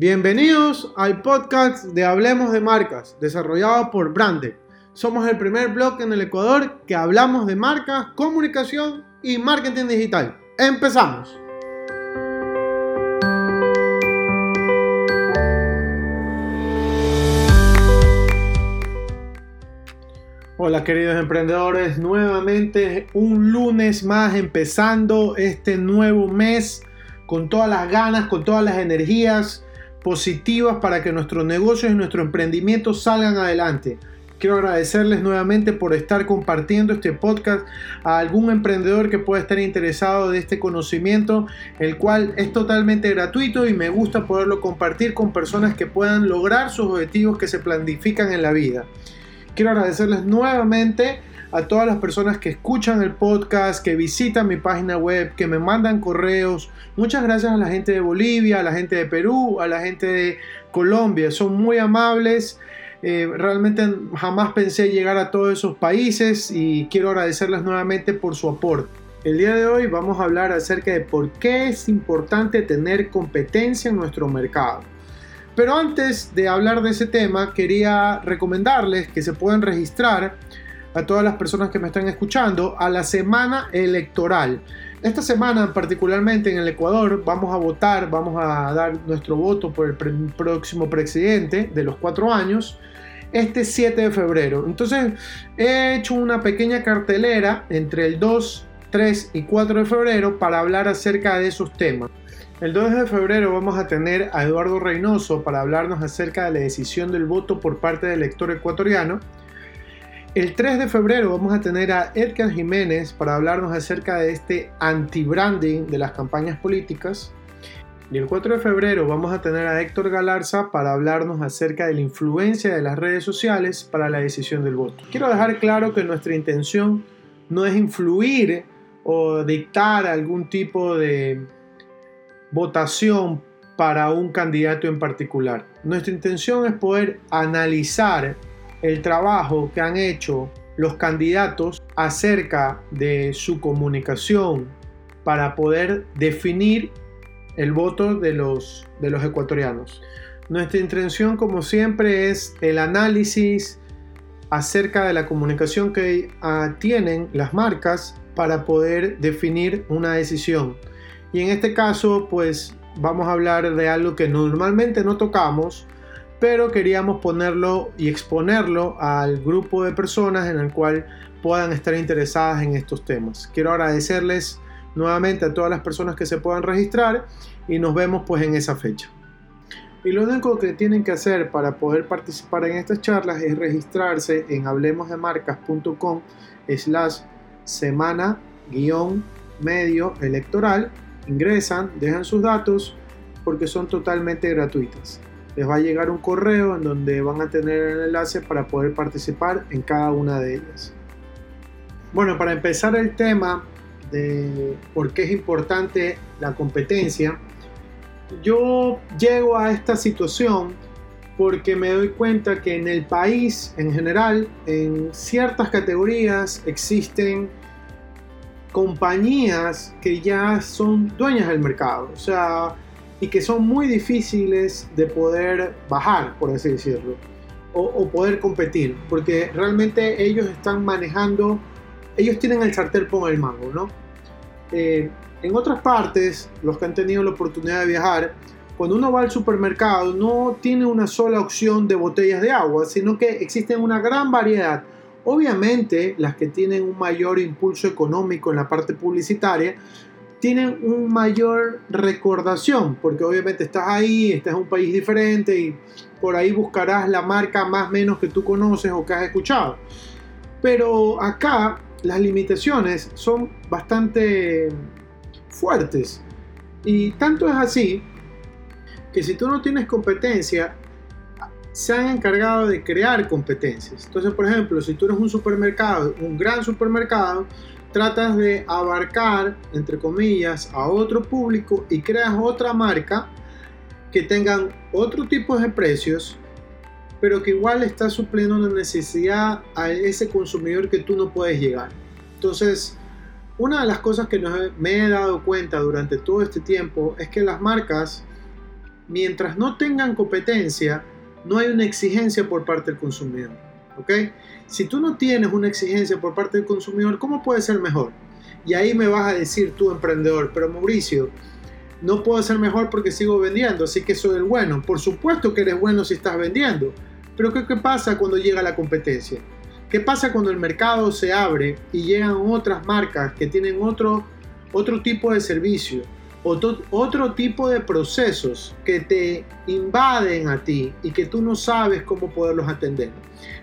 Bienvenidos al podcast de Hablemos de Marcas, desarrollado por Branded. Somos el primer blog en el Ecuador que hablamos de marcas, comunicación y marketing digital. ¡Empezamos! Hola queridos emprendedores, nuevamente un lunes más empezando este nuevo mes con todas las ganas, con todas las energías positivas para que nuestros negocios y nuestro emprendimiento salgan adelante. Quiero agradecerles nuevamente por estar compartiendo este podcast a algún emprendedor que pueda estar interesado de este conocimiento, el cual es totalmente gratuito y me gusta poderlo compartir con personas que puedan lograr sus objetivos que se planifican en la vida. Quiero agradecerles nuevamente a todas las personas que escuchan el podcast, que visitan mi página web, que me mandan correos. Muchas gracias a la gente de Bolivia, a la gente de Perú, a la gente de Colombia. Son muy amables. Eh, realmente jamás pensé llegar a todos esos países y quiero agradecerles nuevamente por su aporte. El día de hoy vamos a hablar acerca de por qué es importante tener competencia en nuestro mercado. Pero antes de hablar de ese tema, quería recomendarles que se puedan registrar a todas las personas que me están escuchando a la semana electoral. Esta semana, particularmente en el Ecuador, vamos a votar, vamos a dar nuestro voto por el próximo presidente de los cuatro años, este 7 de febrero. Entonces, he hecho una pequeña cartelera entre el 2, 3 y 4 de febrero para hablar acerca de esos temas. El 2 de febrero vamos a tener a Eduardo Reynoso para hablarnos acerca de la decisión del voto por parte del elector ecuatoriano. El 3 de febrero vamos a tener a Edgar Jiménez para hablarnos acerca de este anti-branding de las campañas políticas. Y el 4 de febrero vamos a tener a Héctor Galarza para hablarnos acerca de la influencia de las redes sociales para la decisión del voto. Quiero dejar claro que nuestra intención no es influir o dictar algún tipo de votación para un candidato en particular. Nuestra intención es poder analizar el trabajo que han hecho los candidatos acerca de su comunicación para poder definir el voto de los, de los ecuatorianos. Nuestra intención, como siempre, es el análisis acerca de la comunicación que ah, tienen las marcas para poder definir una decisión. Y en este caso, pues vamos a hablar de algo que normalmente no tocamos, pero queríamos ponerlo y exponerlo al grupo de personas en el cual puedan estar interesadas en estos temas. Quiero agradecerles nuevamente a todas las personas que se puedan registrar y nos vemos pues en esa fecha. Y lo único que tienen que hacer para poder participar en estas charlas es registrarse en hablemosdemarcas.com slash semana guion medio electoral ingresan, dejan sus datos porque son totalmente gratuitas. Les va a llegar un correo en donde van a tener el enlace para poder participar en cada una de ellas. Bueno, para empezar el tema de por qué es importante la competencia, yo llego a esta situación porque me doy cuenta que en el país en general, en ciertas categorías existen compañías que ya son dueñas del mercado, o sea, y que son muy difíciles de poder bajar, por así decirlo, o, poder competir, porque realmente ellos están manejando, ellos tienen el sartén por el mango, ¿no? Eh, en otras partes, los que han tenido la oportunidad de viajar, cuando uno va al supermercado no tiene una sola opción de botellas de agua, sino que existen una gran variedad Obviamente, las que tienen un mayor impulso económico en la parte publicitaria tienen un mayor recordación, porque obviamente estás ahí, estás en un país diferente y por ahí buscarás la marca más menos que tú conoces o que has escuchado. Pero acá las limitaciones son bastante fuertes. Y tanto es así que si tú no tienes competencia, se han encargado de crear competencias. Entonces, por ejemplo, si tú eres un supermercado, un gran supermercado, tratas de abarcar, entre comillas, a otro público y creas otra marca que tengan otro tipo de precios, pero que igual está supliendo una necesidad a ese consumidor que tú no puedes llegar. Entonces, una de las cosas que me he dado cuenta durante todo este tiempo es que las marcas mientras no tengan competencia, no hay una exigencia por parte del consumidor. ¿Ok? Si tú no tienes una exigencia por parte del consumidor, ¿cómo puede ser mejor? Y ahí me vas a decir tú, emprendedor, pero Mauricio, no puedo ser mejor porque sigo vendiendo, así que soy el bueno. Por supuesto que eres bueno si estás vendiendo, pero ¿qué, pasa cuando llega la competencia? ¿Qué pasa cuando el mercado se abre y llegan otras marcas que tienen otro, otro tipo de servicio, otro, otro tipo de procesos que te invaden a ti y que tú no sabes cómo poderlos atender?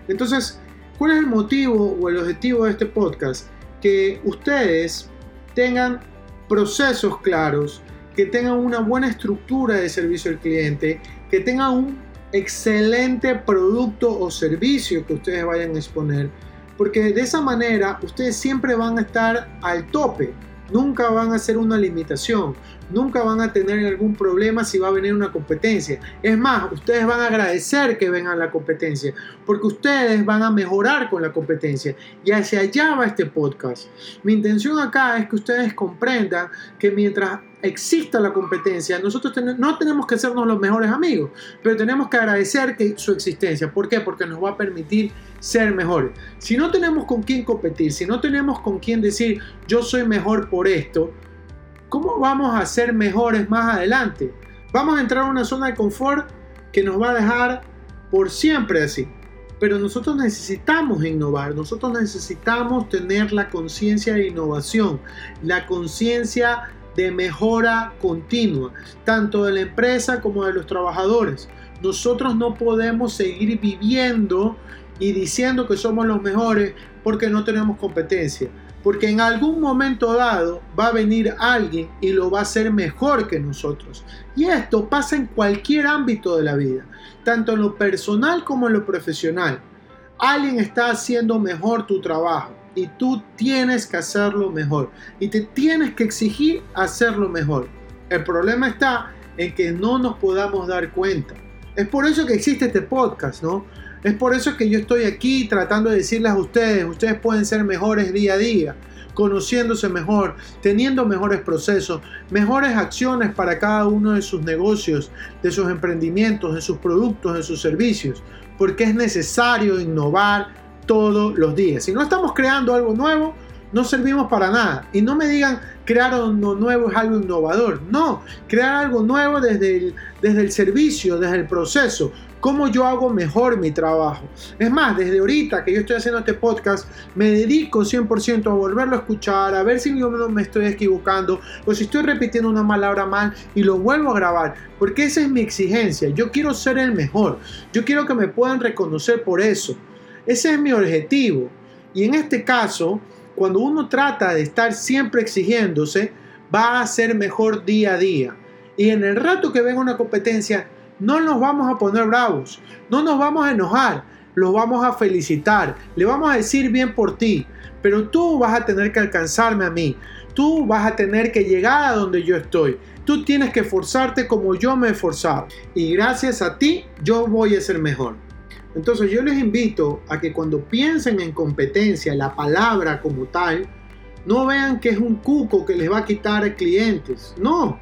Entonces, ¿cuál es el motivo o el objetivo de este podcast? Que ustedes tengan procesos claros, que tengan una buena estructura de servicio al cliente, que tengan un excelente producto o servicio que ustedes vayan a exponer, porque de esa manera ustedes siempre van a estar al tope, nunca van a ser una limitación, nunca van a tener algún problema si va a venir una competencia. Es más, ustedes van a agradecer que vengan la competencia, porque ustedes van a mejorar con la competencia. Y hacia allá va este podcast. Mi intención acá es que ustedes comprendan que mientras exista la competencia, nosotros no tenemos que hacernos los mejores amigos, pero tenemos que agradecer que su existencia. ¿Por qué? Porque nos va a permitir ser mejores. Si no tenemos con quién competir, si no tenemos con quién decir yo soy mejor por esto, ¿cómo vamos a ser mejores más adelante? Vamos a entrar a una zona de confort que nos va a dejar por siempre así. Pero nosotros necesitamos innovar, nosotros necesitamos tener la conciencia de innovación, la conciencia de mejora continua, tanto de la empresa como de los trabajadores. Nosotros no podemos seguir viviendo y diciendo que somos los mejores porque no tenemos competencia. Porque en algún momento dado va a venir alguien y lo va a hacer mejor que nosotros. Y esto pasa en cualquier ámbito de la vida, tanto en lo personal como en lo profesional. Alguien está haciendo mejor tu trabajo y tú tienes que hacerlo mejor y te tienes que exigir hacerlo mejor. El problema está en que no nos podamos dar cuenta. Es por eso que existe este podcast, ¿no? Es por eso que yo estoy aquí tratando de decirles a ustedes, ustedes pueden ser mejores día a día, conociéndose mejor, teniendo mejores procesos, mejores acciones para cada uno de sus negocios, de sus emprendimientos, de sus productos, de sus servicios, porque es necesario innovar todos los días. Si no estamos creando algo nuevo, no servimos para nada. Y no me digan crear algo nuevo es algo innovador. No, crear algo nuevo desde el, desde el servicio, desde el proceso. Cómo yo hago mejor mi trabajo. Es más, desde ahorita que yo estoy haciendo este podcast, me dedico 100% a volverlo a escuchar, a ver si yo no me estoy equivocando o si estoy repitiendo una palabra mal y lo vuelvo a grabar. Porque esa es mi exigencia. Yo quiero ser el mejor. Yo quiero que me puedan reconocer por eso. Ese es mi objetivo. Y en este caso, cuando uno trata de estar siempre exigiéndose, va a ser mejor día a día. Y en el rato que venga una competencia, no nos vamos a poner bravos, no nos vamos a enojar, los vamos a felicitar, le vamos a decir bien por ti, pero tú vas a tener que alcanzarme a mí, tú vas a tener que llegar a donde yo estoy, tú tienes que esforzarte como yo me he esforzado y gracias a ti yo voy a ser mejor. Entonces yo les invito a que cuando piensen en competencia, la palabra como tal, no vean que es un cuco que les va a quitar clientes. No,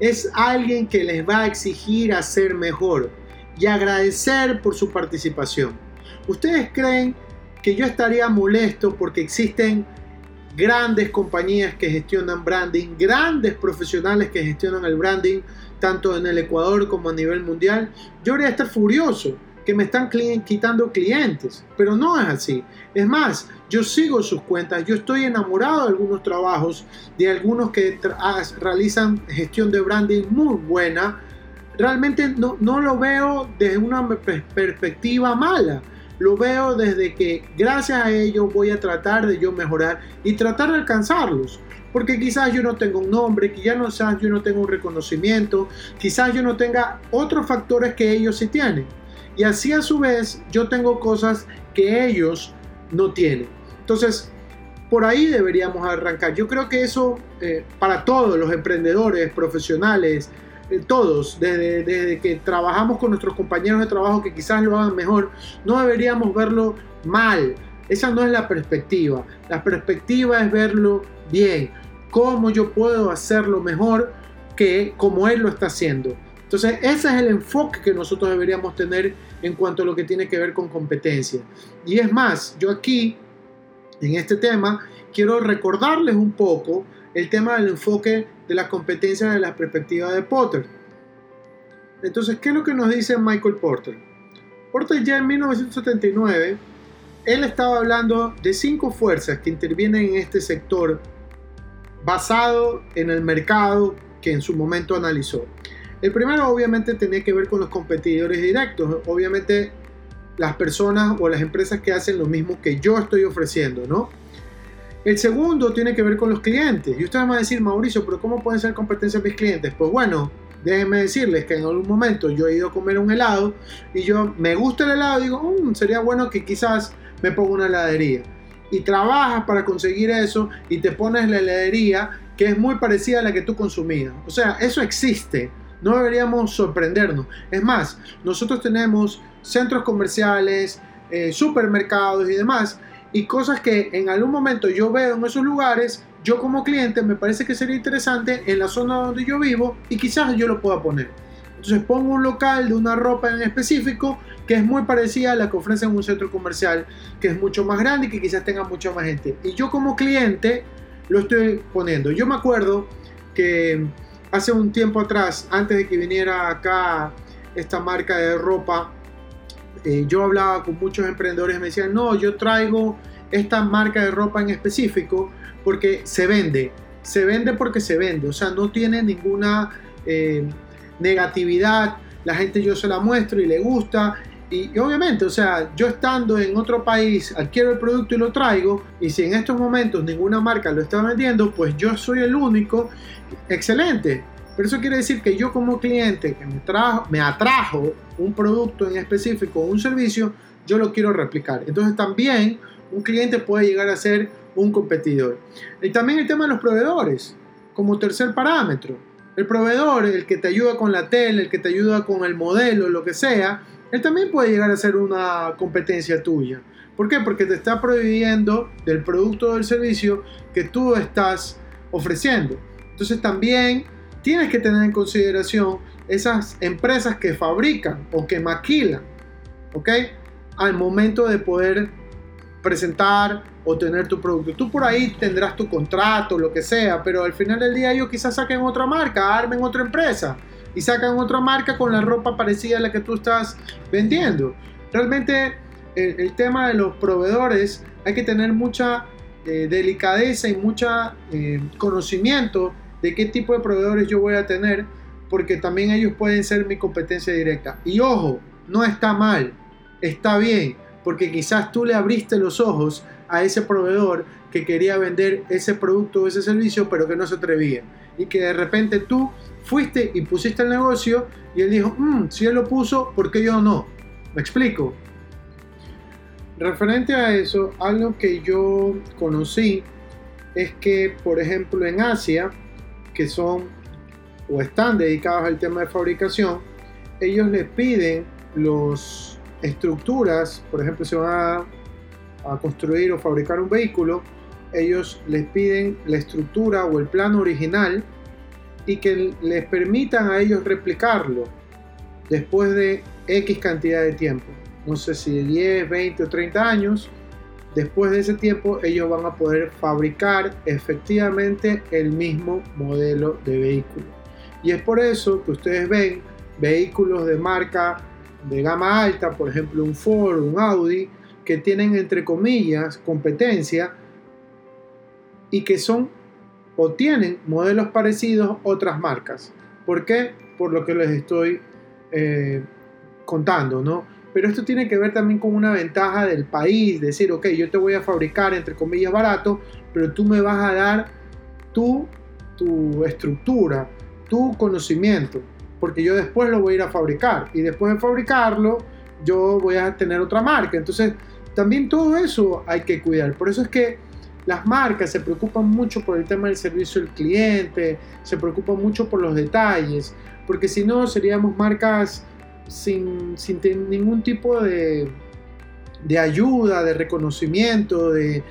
es alguien que les va a exigir hacer mejor y agradecer por su participación. ¿Ustedes creen que yo estaría molesto porque existen grandes compañías que gestionan branding, grandes profesionales que gestionan el branding, tanto en el Ecuador como a nivel mundial? Yo debería estar furioso que me están quitando clientes, pero no es así. Es más, yo sigo sus cuentas, yo estoy enamorado de algunos trabajos, de algunos que realizan gestión de branding muy buena. Realmente no, no lo veo desde una perspectiva mala. Lo veo desde que gracias a ellos voy a tratar de yo mejorar y tratar de alcanzarlos porque quizás yo no tengo un nombre, quizás yo no tengo un reconocimiento, quizás yo no tenga otros factores que ellos sí tienen. Y así a su vez yo tengo cosas que ellos no tienen. Entonces, por ahí deberíamos arrancar. Yo creo que eso eh, para todos los emprendedores, profesionales, eh, todos, desde, desde, que trabajamos con nuestros compañeros de trabajo que quizás lo hagan mejor, no deberíamos verlo mal. Esa no es la perspectiva. La perspectiva es verlo bien. ¿Cómo yo puedo hacerlo mejor que como él lo está haciendo? Entonces, ese es el enfoque que nosotros deberíamos tener en cuanto a lo que tiene que ver con competencia. Y es más, yo aquí, en este tema, quiero recordarles un poco el tema del enfoque de la competencia de la perspectiva de Potter. Entonces, ¿qué es lo que nos dice Michael Porter? Porter ya en 1979, él estaba hablando de cinco fuerzas que intervienen en este sector basado en el mercado que en su momento analizó. El primero obviamente tenía que ver con los competidores directos, obviamente las personas o las empresas que hacen lo mismo que yo estoy ofreciendo, ¿no? El segundo tiene que ver con los clientes. Y ustedes van a decir, Mauricio, pero ¿cómo pueden ser competencia mis clientes? Pues bueno, déjenme decirles que en algún momento yo he ido a comer un helado y yo me gusta el helado digo, mm, sería bueno que quizás me ponga una heladería. Y trabajas para conseguir eso y te pones la heladería que es muy parecida a la que tú consumías. O sea, eso existe. No deberíamos sorprendernos. Es más, nosotros tenemos centros comerciales, eh, supermercados y demás, y cosas que en algún momento yo veo en esos lugares, yo como cliente me parece que sería interesante en la zona donde yo vivo y quizás yo lo pueda poner. Entonces pongo un local de una ropa en específico que es muy parecida a la que ofrecen un centro comercial, que es mucho más grande y que quizás tenga mucha más gente. Y yo como cliente lo estoy poniendo. Yo me acuerdo que hace un tiempo atrás, antes de que viniera acá esta marca de ropa, eh, yo hablaba con muchos emprendedores y me decían, no, yo traigo esta marca de ropa en específico porque se vende, se vende porque se vende, o sea, no tiene ninguna eh, negatividad, la gente yo se la muestro y le gusta. Y, obviamente, o sea, yo estando en otro país, adquiero el producto y lo traigo, y si en estos momentos ninguna marca lo está vendiendo, pues yo soy el único, excelente. Pero eso quiere decir que yo como cliente que me, trajo, me atrajo un producto en específico un servicio, yo lo quiero replicar. Entonces también un cliente puede llegar a ser un competidor. Y también el tema de los proveedores, como tercer parámetro. El proveedor, el que te ayuda con la tele, el que te ayuda con el modelo, lo que sea, él también puede llegar a ser una competencia tuya. ¿Por qué? Porque te está prohibiendo del producto o del servicio que tú estás ofreciendo. Entonces también tienes que tener en consideración esas empresas que fabrican o que maquilan, ¿ok? Al momento de poder presentar o tener tu producto. Tú por ahí tendrás tu contrato, lo que sea, pero al final del día ellos quizás saquen otra marca, armen otra empresa y sacan otra marca con la ropa parecida a la que tú estás vendiendo. Realmente el, tema de los proveedores hay que tener mucha eh, delicadeza y mucha eh, conocimiento de qué tipo de proveedores yo voy a tener, porque también ellos pueden ser mi competencia directa. Y ojo, no está mal, está bien, porque quizás tú le abriste los ojos a ese proveedor que quería vender ese producto o ese servicio, pero que no se atrevía. Y que de repente tú fuiste y pusiste el negocio y él dijo, mm, si él lo puso, ¿por qué yo no? ¿Me explico? Referente a eso, algo que yo conocí es que, por ejemplo, en Asia, que son o están dedicados al tema de fabricación, ellos les piden las estructuras, por ejemplo, si van a, a construir o fabricar un vehículo, ellos les piden la estructura o el plano original y que les permitan a ellos replicarlo después de X cantidad de tiempo. No sé si 10, 20 o 30 años, después de ese tiempo ellos van a poder fabricar efectivamente el mismo modelo de vehículo. Y es por eso que ustedes ven vehículos de marca de gama alta, por ejemplo un Ford, un Audi, que tienen entre comillas competencia y que son o tienen modelos parecidos otras marcas. ¿Por qué? Por lo que les estoy eh, contando, ¿no? Pero esto tiene que ver también con una ventaja del país, decir, ok, yo te voy a fabricar, entre comillas, barato, pero tú me vas a dar tu, tu estructura, tu conocimiento, porque yo después lo voy a ir a fabricar y después de fabricarlo, yo voy a tener otra marca. Entonces, también todo eso hay que cuidar. Por eso es que las marcas se preocupan mucho por el tema del servicio al cliente, se preocupan mucho por los detalles, porque si no seríamos marcas sin, sin ningún tipo de, de ayuda, de reconocimiento, de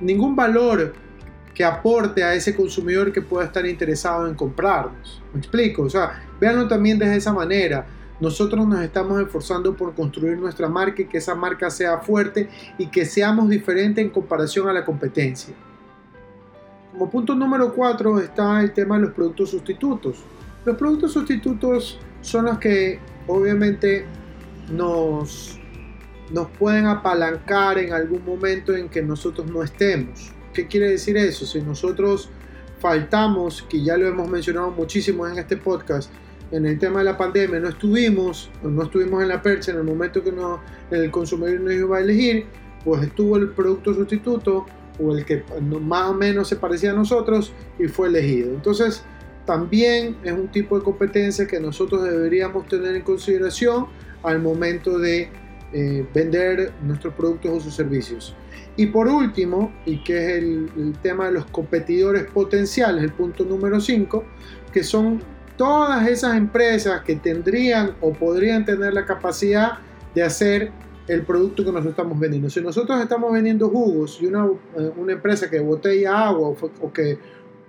ningún valor que aporte a ese consumidor que pueda estar interesado en comprarnos. ¿Me explico? O sea, véanlo también desde esa manera. Nosotros nos estamos esforzando por construir nuestra marca y que esa marca sea fuerte y que seamos diferentes en comparación a la competencia. Como punto número 4 está el tema de los productos sustitutos. Los productos sustitutos son los que obviamente nos, nos pueden apalancar en algún momento en que nosotros no estemos. ¿Qué quiere decir eso? Si nosotros faltamos, que ya lo hemos mencionado muchísimo en este podcast, en el tema de la pandemia, no estuvimos, no estuvimos en la percha en el momento que no, el consumidor nos iba a elegir, pues estuvo el producto sustituto o el que más o menos se parecía a nosotros y fue elegido. Entonces, también es un tipo de competencia que nosotros deberíamos tener en consideración al momento de eh, vender nuestros productos o sus servicios. Y por último, y que es el, tema de los competidores potenciales, el punto número 5, que son todas esas empresas que tendrían o podrían tener la capacidad de hacer el producto que nosotros estamos vendiendo. Si nosotros estamos vendiendo jugos y una, eh, una empresa que botella agua o, que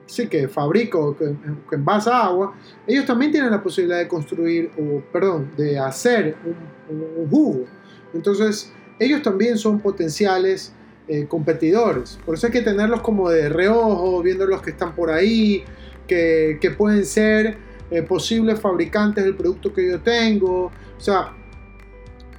sí que fabrica o que, que, envasa agua, ellos también tienen la posibilidad de construir, o perdón, de hacer un, jugo. Entonces, ellos también son potenciales eh, competidores. Por eso hay que tenerlos como de reojo, viendo los que están por ahí, que, pueden ser eh, posibles fabricantes del producto que yo tengo. O sea,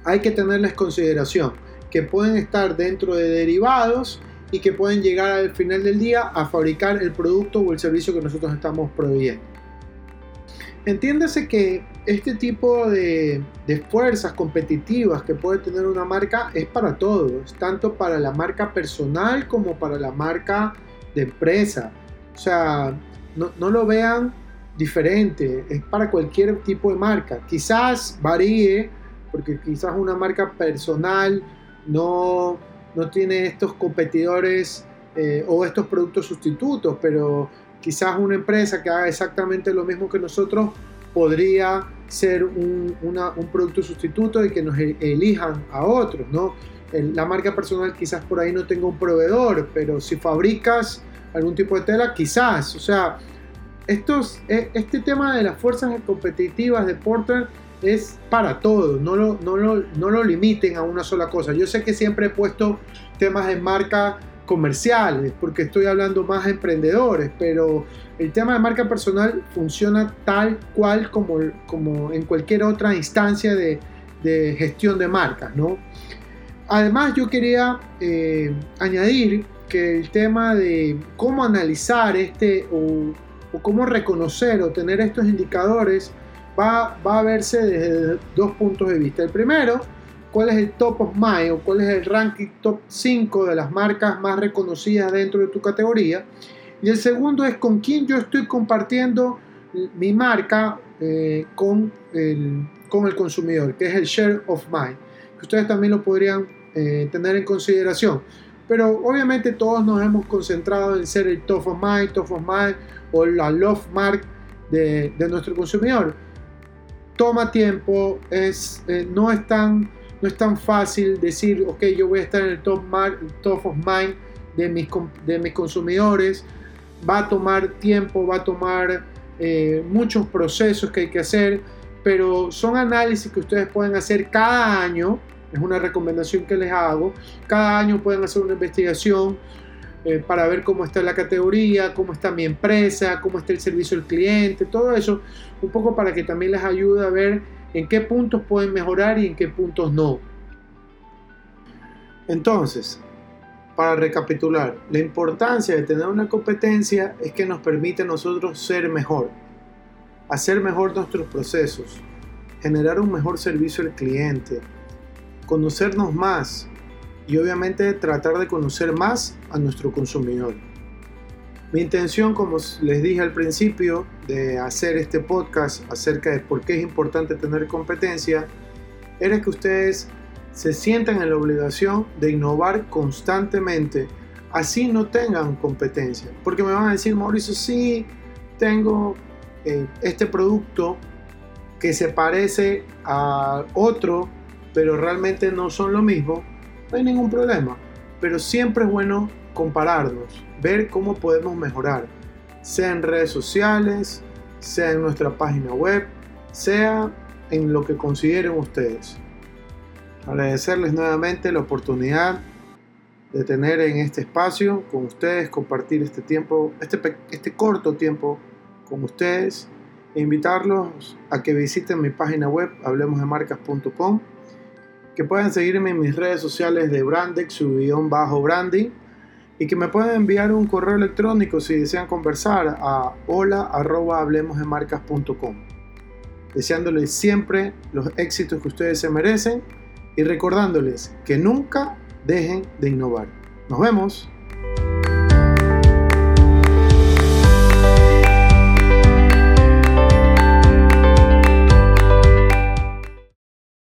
hay que tenerles consideración, que pueden estar dentro de derivados y que pueden llegar al final del día a fabricar el producto o el servicio que nosotros estamos proveyendo. Entiéndase que este tipo de, fuerzas competitivas que puede tener una marca es para todos, tanto para la marca personal como para la marca de empresa. O sea, no, lo vean diferente, es para cualquier tipo de marca. Quizás varíe, porque quizás una marca personal no, no tiene estos competidores eh, o estos productos sustitutos, pero quizás una empresa que haga exactamente lo mismo que nosotros podría ser un, producto sustituto y que nos e, elijan a otros, ¿no? La marca personal quizás por ahí no tenga un proveedor, pero si fabricas algún tipo de tela, quizás, o sea, estos, e, este tema de las fuerzas competitivas de Porter es para todo, no lo, no, lo, no lo limiten a una sola cosa. Yo sé que siempre he puesto temas de marca comerciales, porque estoy hablando más a emprendedores, pero el tema de marca personal funciona tal cual como, como en cualquier otra instancia de, gestión de marcas, ¿no? Además, yo quería eh, añadir que el tema de cómo analizar este o, o, cómo reconocer o tener estos indicadores va, va a verse desde dos puntos de vista. El primero cuál es el top of mind o cuál es el ranking top 5 de las marcas más reconocidas dentro de tu categoría. Y el segundo es con quién yo estoy compartiendo mi marca eh, con, el, con el consumidor, que es el share of mind. Ustedes también lo podrían eh, tener en consideración. Pero obviamente todos nos hemos concentrado en ser el top of mind, top of mind o la love mark de, de nuestro consumidor. Toma tiempo, es, eh, no es tan no es tan fácil decir, ok, yo voy a estar en el top, top of mind de mis, de mis consumidores. Va a tomar tiempo, va a tomar eh, muchos procesos que hay que hacer, pero son análisis que ustedes pueden hacer cada año. Es una recomendación que les hago. Cada año pueden hacer una investigación eh, para ver cómo está la categoría, cómo está mi empresa, cómo está el servicio al cliente, todo eso, un poco para que también les ayude a ver en qué puntos pueden mejorar y en qué puntos no. Entonces, para recapitular, la importancia de tener una competencia es que nos permite a nosotros ser mejor, hacer mejor nuestros procesos, generar un mejor servicio al cliente, conocernos más y obviamente tratar de conocer más a nuestro consumidor. Mi intención, como les dije al principio, de hacer este podcast acerca de por qué es importante tener competencia, era que ustedes se sientan en la obligación de innovar constantemente, así no tengan competencia. Porque me van a decir, Mauricio, sí, tengo eh, este producto que se parece a otro, pero realmente no son lo mismo, no hay ningún problema. pero siempre es bueno compararnos, ver cómo podemos mejorar, sea en redes sociales, sea en nuestra página web, sea en lo que consideren ustedes. Agradecerles nuevamente la oportunidad de tener en este espacio con ustedes, compartir este tiempo, este, este corto tiempo con ustedes e invitarlos a que visiten mi página web hablemosdemarcas.com, que puedan seguirme en mis redes sociales de Brandex, su guion bajo branding, y que me puedan enviar un correo electrónico si desean conversar a hola arroba Deseándoles siempre los éxitos que ustedes se merecen y recordándoles que nunca dejen de innovar. Nos vemos.